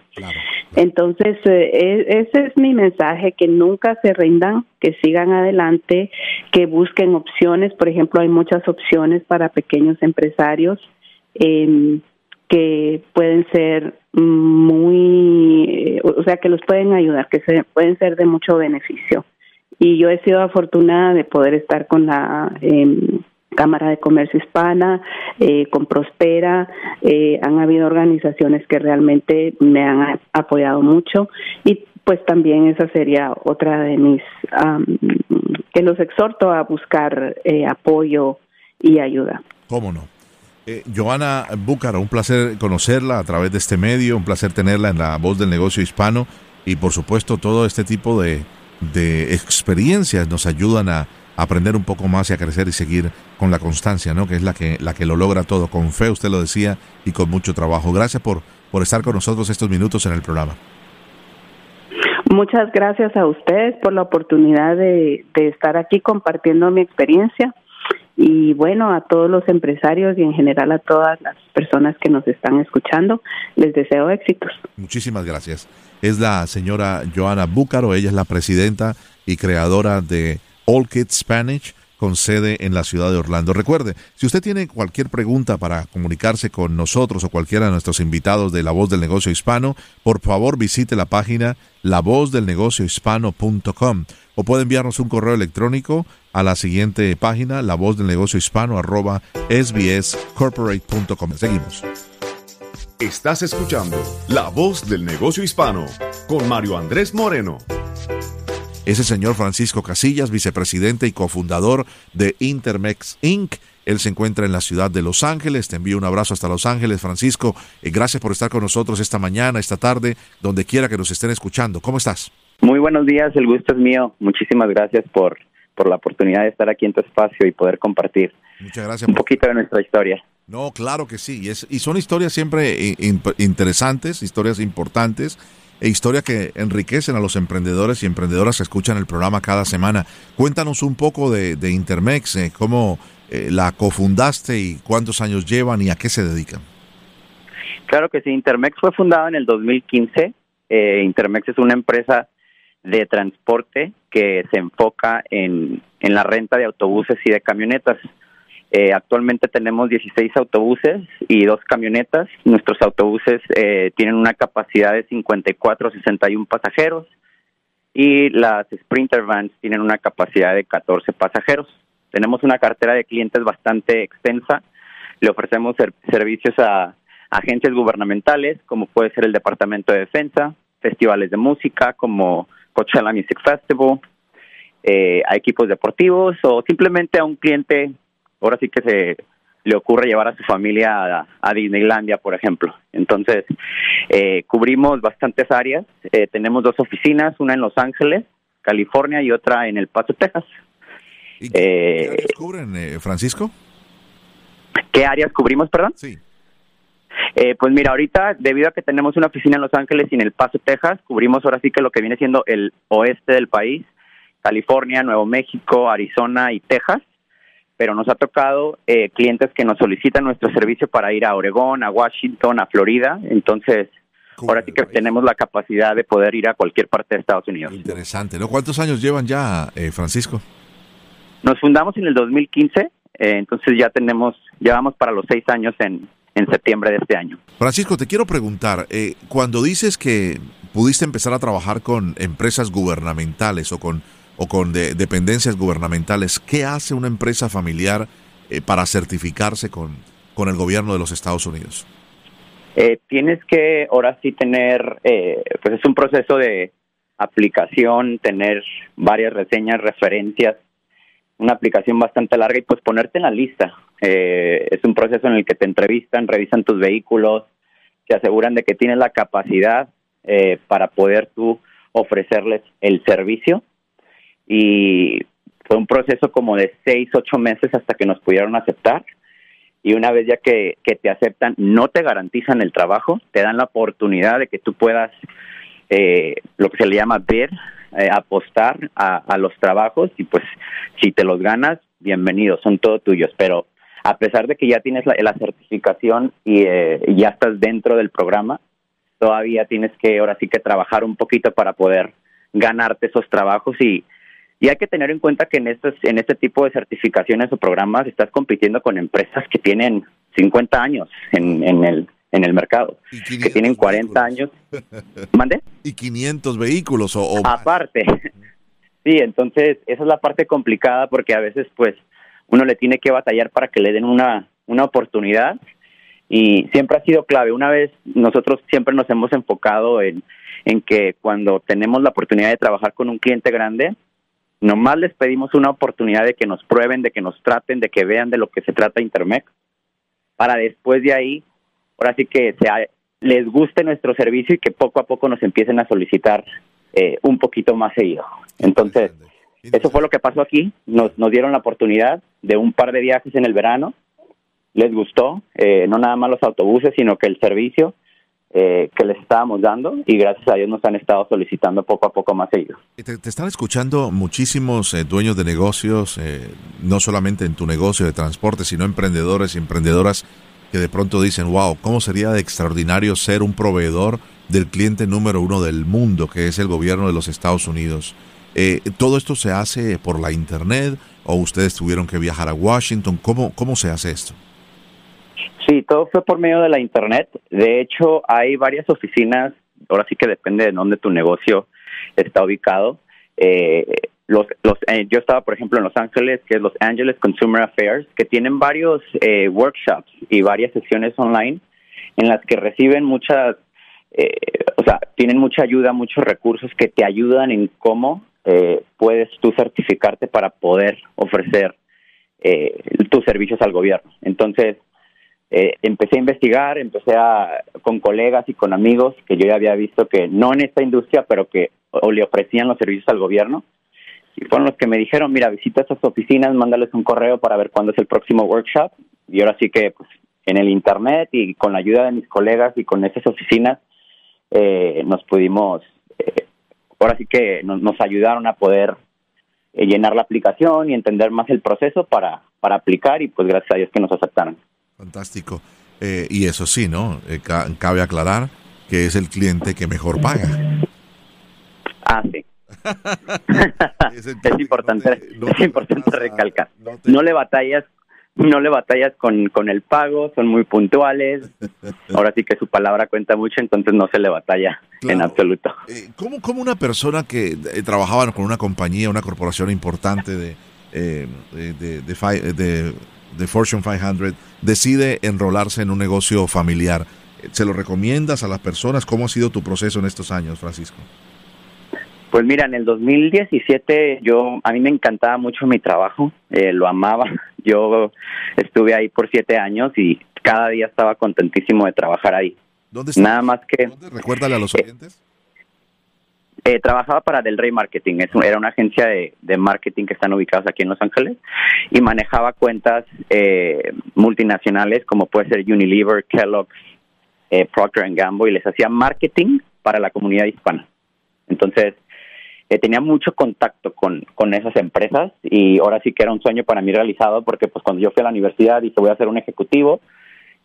Entonces, eh, e, ese es mi mensaje, que nunca se rindan, que sigan adelante, que busquen opciones, por ejemplo, hay muchas opciones para pequeños empresarios eh, que pueden ser muy, eh, o sea, que los pueden ayudar, que se, pueden ser de mucho beneficio. Y yo he sido afortunada de poder estar con la... Eh, Cámara de Comercio Hispana, eh, con Prospera, eh, han habido organizaciones que realmente me han apoyado mucho y pues también esa sería otra de mis, que los exhorto a buscar eh, apoyo y ayuda. ¿Cómo no? Joana Búcaro, un placer conocerla a través de este medio, un placer tenerla en la voz del negocio hispano y por supuesto todo este tipo de, de experiencias nos ayudan a aprender un poco más y a crecer y seguir con la constancia, ¿no? Que es la que, la que lo logra todo, con fe, usted lo decía, y con mucho trabajo. Gracias por, por estar con nosotros estos minutos en el programa. Muchas gracias a ustedes por la oportunidad de, de estar aquí compartiendo mi experiencia y bueno, a todos los empresarios y en general a todas las personas que nos están escuchando, les deseo éxitos. Muchísimas gracias. Es la señora Joana Búcaro, ella es la presidenta y creadora de All Kids Spanish con sede en la ciudad de Orlando. Recuerde, si usted tiene cualquier pregunta para comunicarse con nosotros o cualquiera de nuestros invitados de La Voz del Negocio Hispano, por favor visite la página lavozdelnegociohispano.com o puede enviarnos un correo electrónico a la siguiente página, la voz arroba. Seguimos. Estás escuchando La Voz del Negocio Hispano con Mario Andrés Moreno ese señor Francisco Casillas, vicepresidente y cofundador de Intermex Inc. Él se encuentra en la ciudad de Los Ángeles. Te envío un abrazo hasta Los Ángeles, Francisco. gracias por estar con nosotros esta mañana, esta tarde, donde quiera que nos estén escuchando. ¿Cómo estás? Muy buenos días, el gusto es mío. Muchísimas gracias por, por la oportunidad de estar aquí en tu espacio y poder compartir Muchas gracias un poquito de nuestra historia. No, claro que sí. Y, es, y son historias siempre interesantes, historias importantes e historias que enriquecen a los emprendedores y emprendedoras que escuchan el programa cada semana. Cuéntanos un poco de, Intermex, eh, cómo eh, la cofundaste y cuántos años llevan y a qué se dedican. Claro que sí, Intermex fue fundada en el 2015. Eh, Intermex es una empresa de transporte que se enfoca en, en la renta de autobuses y de camionetas. Eh, actualmente tenemos 16 autobuses y dos camionetas. Nuestros autobuses eh, tienen una capacidad de 54 61 pasajeros y las Sprinter Vans tienen una capacidad de 14 pasajeros. Tenemos una cartera de clientes bastante extensa. Le ofrecemos servicios a agencias gubernamentales, como puede ser el Departamento de Defensa, festivales de música como Coachella Music Festival, eh, a equipos deportivos o simplemente a un cliente ahora sí que se le ocurre llevar a su familia a, Disneylandia, por ejemplo. Entonces, eh, cubrimos bastantes áreas. Eh, tenemos dos oficinas, una en Los Ángeles, California, y otra en El Paso, Texas. ¿Y qué, áreas eh, cubren, Francisco? ¿Qué áreas cubrimos, perdón? Sí. pues mira, ahorita, debido a que tenemos una oficina en Los Ángeles y en El Paso, Texas, cubrimos ahora sí que lo que viene siendo el oeste del país, California, Nuevo México, Arizona y Texas pero nos ha tocado eh, clientes que nos solicitan nuestro servicio para ir a Oregón, a Washington, a Florida. Entonces, ahora sí que tenemos la capacidad de poder ir a cualquier parte de Estados Unidos. Interesante, ¿no? ¿Cuántos años llevan ya, eh, Francisco? Nos fundamos en el 2015, eh, entonces ya tenemos, ya vamos para los seis años en, en septiembre de este año. Francisco, te quiero preguntar, cuando dices que pudiste empezar a trabajar con empresas gubernamentales o con o con dependencias gubernamentales, ¿qué hace una empresa familiar eh, para certificarse con, con el gobierno de los Estados Unidos? Eh, tienes que ahora sí tener, eh, pues es un proceso de aplicación, tener varias reseñas, referencias, una aplicación bastante larga y pues ponerte en la lista. es un proceso en el que te entrevistan, revisan tus vehículos, te aseguran de que tienes la capacidad para poder tú ofrecerles el servicio y fue un proceso como de seis, ocho meses hasta que nos pudieron aceptar. Y una vez ya que, te aceptan, no te garantizan el trabajo, te dan la oportunidad de que tú puedas, eh, lo que se le llama ver, eh, apostar a, los trabajos y pues si te los ganas, bienvenidos, son todos tuyos. Pero a pesar de que ya tienes la, certificación y eh, ya estás dentro del programa, todavía tienes que ahora sí que trabajar un poquito para poder ganarte esos trabajos y, y hay que tener en cuenta que en estos, en este tipo de certificaciones o programas estás compitiendo con empresas que tienen 50 años en, en el en el mercado, que tienen 40 años. *laughs* ¿Mande? Y 500 vehículos o, Aparte. *laughs* Sí, entonces esa es la parte complicada porque a veces pues uno le tiene que batallar para que le den una, una oportunidad y siempre ha sido clave. Una vez nosotros siempre nos hemos enfocado en, en que cuando tenemos la oportunidad de trabajar con un cliente grande, Nomás les pedimos una oportunidad de que nos prueben, de que nos traten, de que vean de lo que se trata Intermec, para después de ahí, ahora sí que se, les guste nuestro servicio y que poco a poco nos empiecen a solicitar eh, un poquito más seguido. Entonces, eso fue lo que pasó aquí. Nos, nos dieron la oportunidad de un par de viajes en el verano. Les gustó, eh, no nada más los autobuses, sino que el servicio eh, que les estábamos dando y gracias a Dios nos han estado solicitando poco a poco más seguido. Te, están escuchando muchísimos eh, dueños de negocios, eh, no solamente en tu negocio de transporte, sino emprendedores y emprendedoras que de pronto dicen, wow, ¿cómo sería de extraordinario ser un proveedor del cliente número uno del mundo, que es el gobierno de los Estados Unidos? ¿Todo esto se hace por la Internet o ustedes tuvieron que viajar a Washington? ¿Cómo, cómo se hace esto? Sí, todo fue por medio de la Internet. De hecho, hay varias oficinas, ahora sí que depende de dónde tu negocio está ubicado. Eh, los, los, eh, yo estaba, por ejemplo, en Los Ángeles, que es Los Angeles Consumer Affairs, que tienen varios eh, workshops y varias sesiones online en las que reciben muchas, o sea, tienen mucha ayuda, muchos recursos que te ayudan en cómo puedes tú certificarte para poder ofrecer tus servicios al gobierno. Entonces, eh, empecé a investigar, empecé a, con colegas y con amigos que yo ya había visto que no en esta industria, pero que o le ofrecían los servicios al gobierno. Y fueron los que me dijeron, mira, visita estas oficinas, mándales un correo para ver cuándo es el próximo workshop. Y ahora sí que pues, en el Internet y con la ayuda de mis colegas y con esas oficinas eh, nos pudimos, eh, ahora sí que nos, nos ayudaron a poder eh, llenar la aplicación y entender más el proceso para, para aplicar y pues gracias a Dios que nos aceptaron. Fantástico. y eso sí, ¿no? cabe aclarar que es el cliente que mejor paga. Ah, sí. *laughs* es, importante, es importante recalcar. no le batallas no le batallas con, con el pago, son muy puntuales. *laughs* Ahora sí que su palabra cuenta mucho, entonces no se le batalla en absoluto. Eh, ¿cómo, ¿Cómo una persona que eh, trabajaba con una compañía, una corporación importante de, eh, de, de, de, Fortune 500 decide enrolarse en un negocio familiar? ¿Se lo recomiendas a las personas? ¿Cómo ha sido tu proceso en estos años, Francisco? Pues mira, en el 2017 yo a mí me encantaba mucho mi trabajo, eh, lo amaba. *laughs* Yo estuve ahí por siete años y cada día estaba contentísimo de trabajar ahí. ¿Dónde Nada más que. ¿Dónde? Recuérdale a los oyentes. Eh, trabajaba para Del Rey Marketing, es, era una agencia de, de, marketing que están ubicados aquí en Los Ángeles y manejaba cuentas eh, multinacionales como puede ser Unilever, Kellogg's, eh, Procter Gamble y les hacía marketing para la comunidad hispana. Entonces, eh, tenía mucho contacto con, con esas empresas y ahora sí que era un sueño para mí realizado porque pues cuando yo fui a la universidad dije voy a ser un ejecutivo,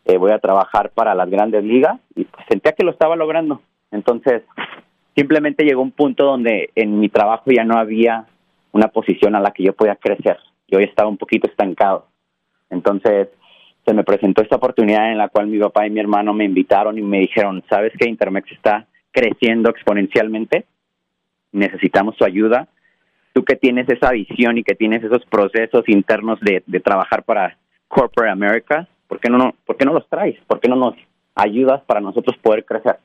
eh, voy a trabajar para las grandes ligas y pues sentía que lo estaba logrando. Entonces simplemente llegó un punto donde en mi trabajo ya no había una posición a la que yo podía crecer. Yo estaba un poquito estancado. Entonces se me presentó esta oportunidad en la cual mi papá y mi hermano me invitaron y me dijeron, ¿sabes que Intermex está creciendo exponencialmente? necesitamos su ayuda. Tú que tienes esa visión y que tienes esos procesos internos de, trabajar para Corporate America, ¿por qué, no, ¿por qué no los traes? ¿Por qué no nos ayudas para nosotros poder crecer?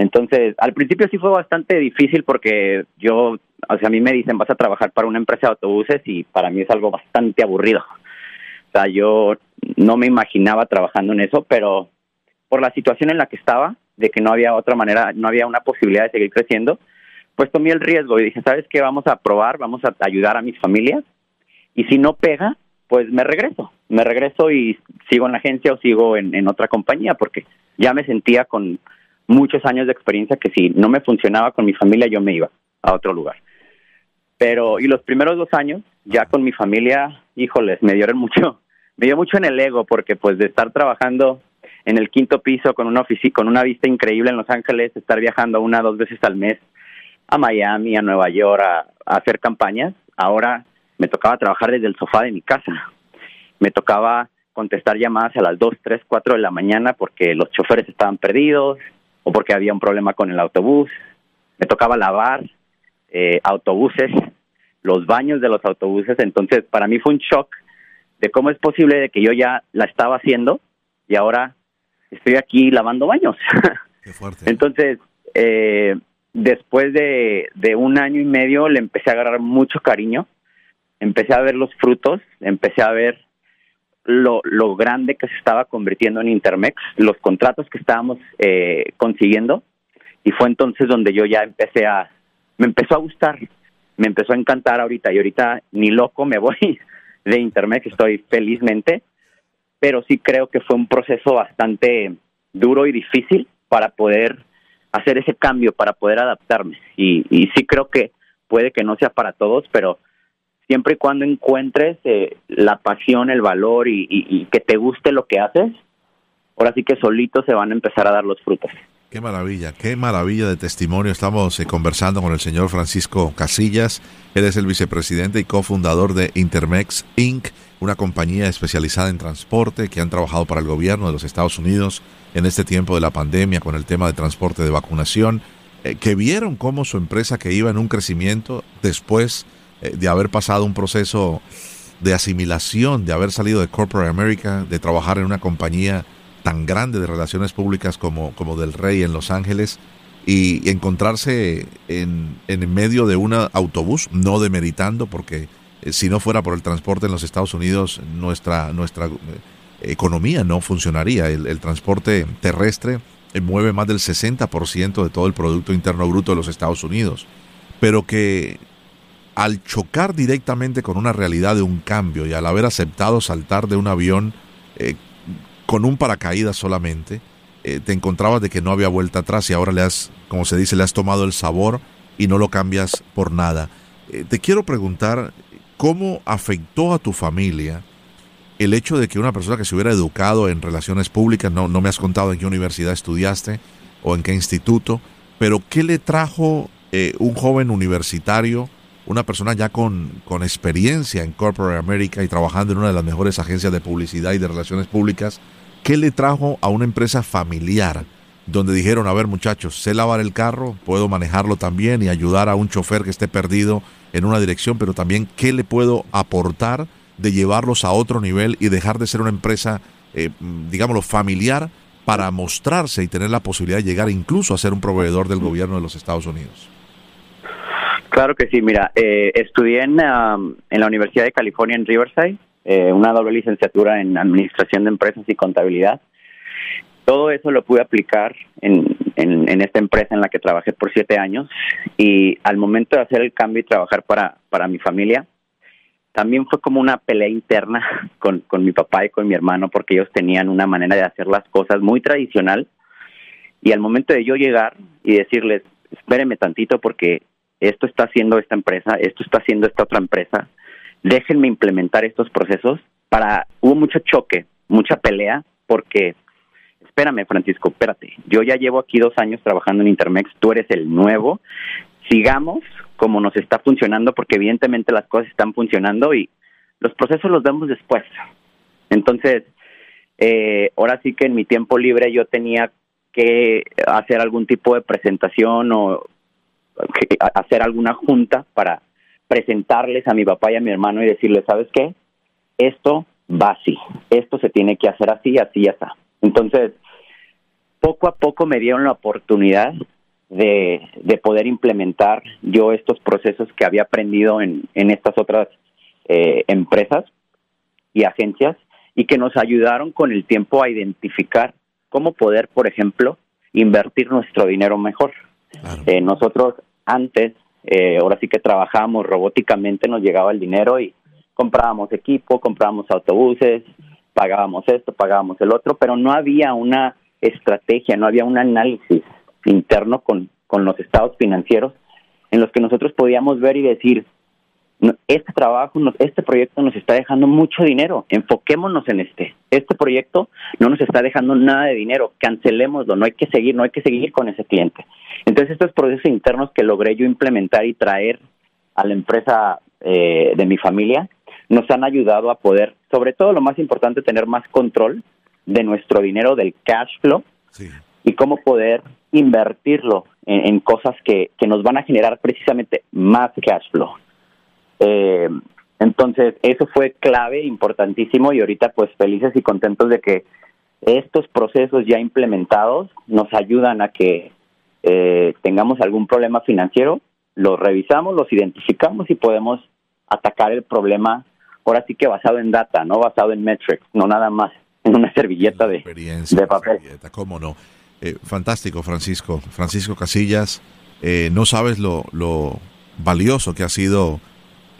Entonces, al principio sí fue bastante difícil porque yo, o sea, a mí me dicen vas a trabajar para una empresa de autobuses y para mí es algo bastante aburrido. O sea, yo no me imaginaba trabajando en eso, pero por la situación en la que estaba, de que no había otra manera, no había una posibilidad de seguir creciendo, pues tomé el riesgo y dije, ¿sabes qué? Vamos a probar, vamos a ayudar a mis familias y si no pega, pues me regreso, me regreso y sigo en la agencia o sigo en, otra compañía porque ya me sentía con muchos años de experiencia que si no me funcionaba con mi familia yo me iba a otro lugar. Pero y los primeros dos años ya con mi familia, híjoles, me dieron mucho, *laughs* me dio mucho en el ego porque pues de estar trabajando en el quinto piso con una oficina, con una vista increíble en Los Ángeles, estar viajando una dos veces al mes a Miami, a Nueva York a, hacer campañas. Ahora me tocaba trabajar desde el sofá de mi casa. Me tocaba contestar llamadas a las 2, 3, 4 de la mañana porque los choferes estaban perdidos o porque había un problema con el autobús. Me tocaba lavar eh, autobuses, los baños de los autobuses. Entonces, para mí fue un shock de cómo es posible de que yo ya la estaba haciendo y ahora estoy aquí lavando baños. *laughs* Qué fuerte. Entonces, eh, después de, un año y medio le empecé a agarrar mucho cariño, empecé a ver los frutos, empecé a ver lo, lo grande que se estaba convirtiendo en Intermex, los contratos que estábamos eh, consiguiendo, y fue entonces donde yo ya empecé a, me empezó a gustar, me empezó a encantar ahorita, y ahorita ni loco me voy *laughs* de Intermex, estoy felizmente, pero sí creo que fue un proceso bastante duro y difícil para poder hacer ese cambio para poder adaptarme. Y, y sí creo que puede que no sea para todos, pero siempre y cuando encuentres eh, la pasión, el valor y, que te guste lo que haces, ahora sí que solito se van a empezar a dar los frutos. Qué maravilla, qué maravilla de testimonio. Estamos eh, conversando con el señor Francisco Casillas. Él es el vicepresidente y cofundador de Intermex Inc., una compañía especializada en transporte que han trabajado para el gobierno de los Estados Unidos en este tiempo de la pandemia con el tema de transporte de vacunación, eh, que vieron cómo su empresa que iba en un crecimiento después de haber pasado un proceso de asimilación, de haber salido de Corporate America, de trabajar en una compañía tan grande de relaciones públicas como, como Del Rey en Los Ángeles, y, encontrarse en, en medio de un autobús, no demeritando, porque eh, si no fuera por el transporte en los Estados Unidos, nuestra, nuestra economía no funcionaría. El, transporte terrestre eh, mueve más del 60% de todo el Producto Interno Bruto de los Estados Unidos, pero que al chocar directamente con una realidad de un cambio y al haber aceptado saltar de un avión eh, con un paracaídas solamente, eh, te encontrabas de que no había vuelta atrás y ahora le has, como se dice, le has tomado el sabor y no lo cambias por nada. Eh, te quiero preguntar, ¿cómo afectó a tu familia el hecho de que una persona que se hubiera educado en relaciones públicas, no, no me has contado en qué universidad estudiaste o en qué instituto, pero qué le trajo un joven universitario, una persona ya con, con experiencia en Corporate America y trabajando en una de las mejores agencias de publicidad y de relaciones públicas, ¿qué le trajo a una empresa familiar? donde dijeron, a ver muchachos, sé lavar el carro, puedo manejarlo también y ayudar a un chofer que esté perdido en una dirección, pero también qué le puedo aportar de llevarlos a otro nivel y dejar de ser una empresa, eh, digámoslo, familiar para mostrarse y tener la posibilidad de llegar incluso a ser un proveedor del gobierno de los Estados Unidos. Claro que sí, mira, eh, estudié en, um, en, la Universidad de California en Riverside, eh, una doble licenciatura en Administración de Empresas y Contabilidad. Todo eso lo pude aplicar en, en, esta empresa en la que trabajé por siete años y al momento de hacer el cambio y trabajar para, para mi familia, también fue como una pelea interna *laughs* con, con mi papá y con mi hermano porque ellos tenían una manera de hacer las cosas muy tradicional y al momento de yo llegar y decirles, espérenme tantito porque esto está haciendo esta empresa, esto está haciendo esta otra empresa, déjenme implementar estos procesos. Para hubo mucho choque, mucha pelea, porque espérame, Francisco, espérate, yo ya llevo aquí dos años trabajando en Intermex, tú eres el nuevo, sigamos como nos está funcionando, porque evidentemente las cosas están funcionando y los procesos los vemos después. Entonces, eh, ahora sí que en mi tiempo libre yo tenía que hacer algún tipo de presentación o hacer alguna junta para presentarles a mi papá y a mi hermano y decirles, ¿sabes qué? Esto va así, esto se tiene que hacer así, así ya está. Entonces, poco a poco me dieron la oportunidad de, de poder implementar yo estos procesos que había aprendido en, en estas otras eh, empresas y agencias y que nos ayudaron con el tiempo a identificar cómo poder, por ejemplo, invertir nuestro dinero mejor. Eh, nosotros antes, eh, ahora sí que trabajábamos robóticamente, nos llegaba el dinero y comprábamos equipo, comprábamos autobuses, pagábamos esto, pagábamos el otro, pero no había una estrategia, no había un análisis interno con, con los estados financieros en los que nosotros podíamos ver y decir, este trabajo, este proyecto nos está dejando mucho dinero, enfoquémonos en este. Este proyecto no nos está dejando nada de dinero, cancelémoslo, no hay que seguir, no hay que seguir con ese cliente. Entonces estos procesos internos que logré yo implementar y traer a la empresa eh, de mi familia nos han ayudado a poder, sobre todo lo más importante, tener más control de nuestro dinero, del cash flow y cómo poder invertirlo en, cosas que, que nos van a generar precisamente más cash flow. Eh, entonces, eso fue clave, importantísimo, y ahorita pues felices y contentos de que estos procesos ya implementados nos ayudan a que eh, tengamos algún problema financiero, los revisamos, los identificamos y podemos atacar el problema, ahora sí que basado en data, no basado en metrics, no nada más en una servilleta de, de papel. ¿Cómo no? Eh, fantástico, Francisco. Francisco Casillas, no sabes lo, lo valioso que ha sido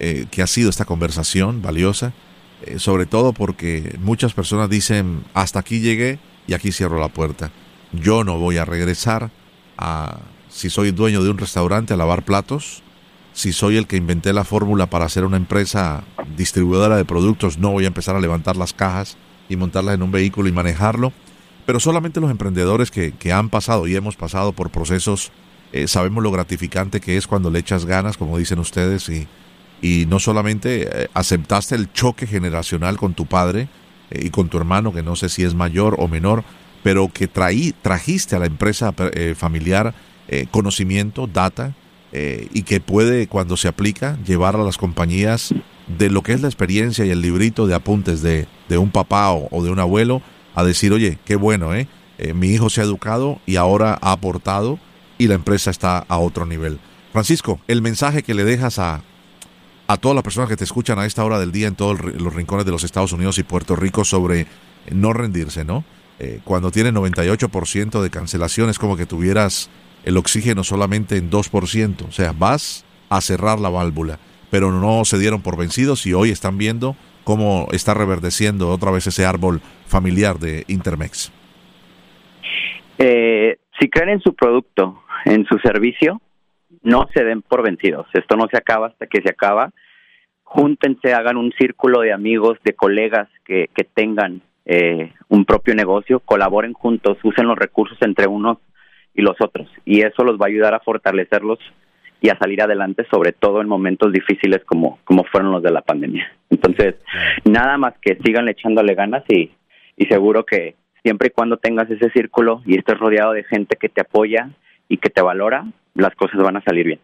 eh, que ha sido esta conversación valiosa, eh, sobre todo porque muchas personas dicen, hasta aquí llegué y aquí cierro la puerta. Yo no voy a regresar a, si soy dueño de un restaurante, a lavar platos. Si soy el que inventé la fórmula para hacer una empresa distribuidora de productos, no voy a empezar a levantar las cajas y montarlas en un vehículo y manejarlo. Pero solamente los emprendedores que, que han pasado y hemos pasado por procesos, eh, sabemos lo gratificante que es cuando le echas ganas, como dicen ustedes, y, y no solamente eh, aceptaste el choque generacional con tu padre eh, y con tu hermano, que no sé si es mayor o menor, pero que traí, trajiste a la empresa eh, familiar conocimiento, data, y que puede, cuando se aplica, llevar a las compañías de lo que es la experiencia y el librito de apuntes de, de un papá o, de un abuelo, a decir, oye, qué bueno, ¿eh? mi hijo se ha educado y ahora ha aportado y la empresa está a otro nivel. Francisco, el mensaje que le dejas a, a todas las personas que te escuchan a esta hora del día en todos los rincones de los Estados Unidos y Puerto Rico sobre no rendirse, ¿no? Eh, cuando tiene 98% de cancelaciones, como que tuvieras el oxígeno solamente en 2%. O sea, vas a cerrar la válvula, pero no se dieron por vencidos y hoy están viendo cómo está reverdeciendo otra vez ese árbol familiar de Intermex. Eh, si creen en su producto, en su servicio, no se den por vencidos. Esto no se acaba hasta que se acaba. Júntense, hagan un círculo de amigos, de colegas que, que tengan eh, un propio negocio, colaboren juntos, usen los recursos entre unos y los otros. Y eso los va a ayudar a fortalecerlos y a salir adelante, sobre todo en momentos difíciles como, como fueron los de la pandemia. Entonces, nada más que sigan echándole ganas y, y seguro que siempre y cuando tengas ese círculo y estés rodeado de gente que te apoya y que te valora, las cosas van a salir bien.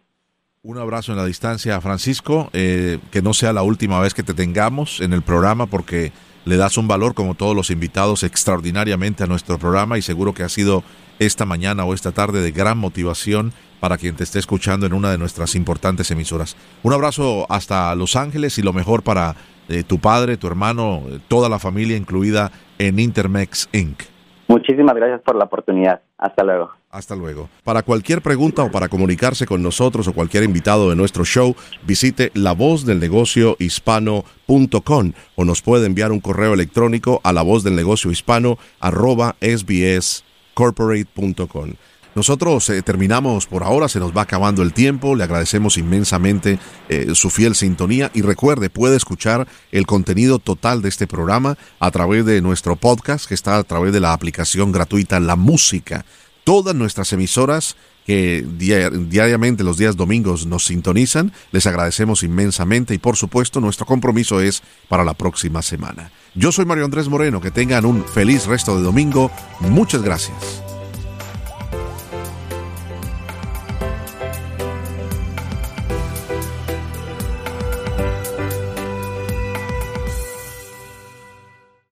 Un abrazo en la distancia, Francisco. Eh, que no sea la última vez que te tengamos en el programa porque le das un valor, como todos los invitados, extraordinariamente a nuestro programa y seguro que ha sido esta mañana o esta tarde de gran motivación para quien te esté escuchando en una de nuestras importantes emisoras. Un abrazo hasta Los Ángeles y lo mejor para eh, tu padre, tu hermano, toda la familia incluida en Intermex Inc. Muchísimas gracias por la oportunidad. Hasta luego. Hasta luego. Para cualquier pregunta o para comunicarse con nosotros o cualquier invitado de nuestro show, visite lavozdelnegociohispano.com o nos puede enviar un correo electrónico a lavozdelnegociohispano arroba sbscorporate.com. Nosotros eh, terminamos por ahora, se nos va acabando el tiempo, le agradecemos inmensamente eh, su fiel sintonía y recuerde, puede escuchar el contenido total de este programa a través de nuestro podcast que está a través de la aplicación gratuita La Música. Todas nuestras emisoras que diariamente los días domingos nos sintonizan, les agradecemos inmensamente y por supuesto nuestro compromiso es para la próxima semana. Yo soy Mario Andrés Moreno, que tengan un feliz resto de domingo, muchas gracias.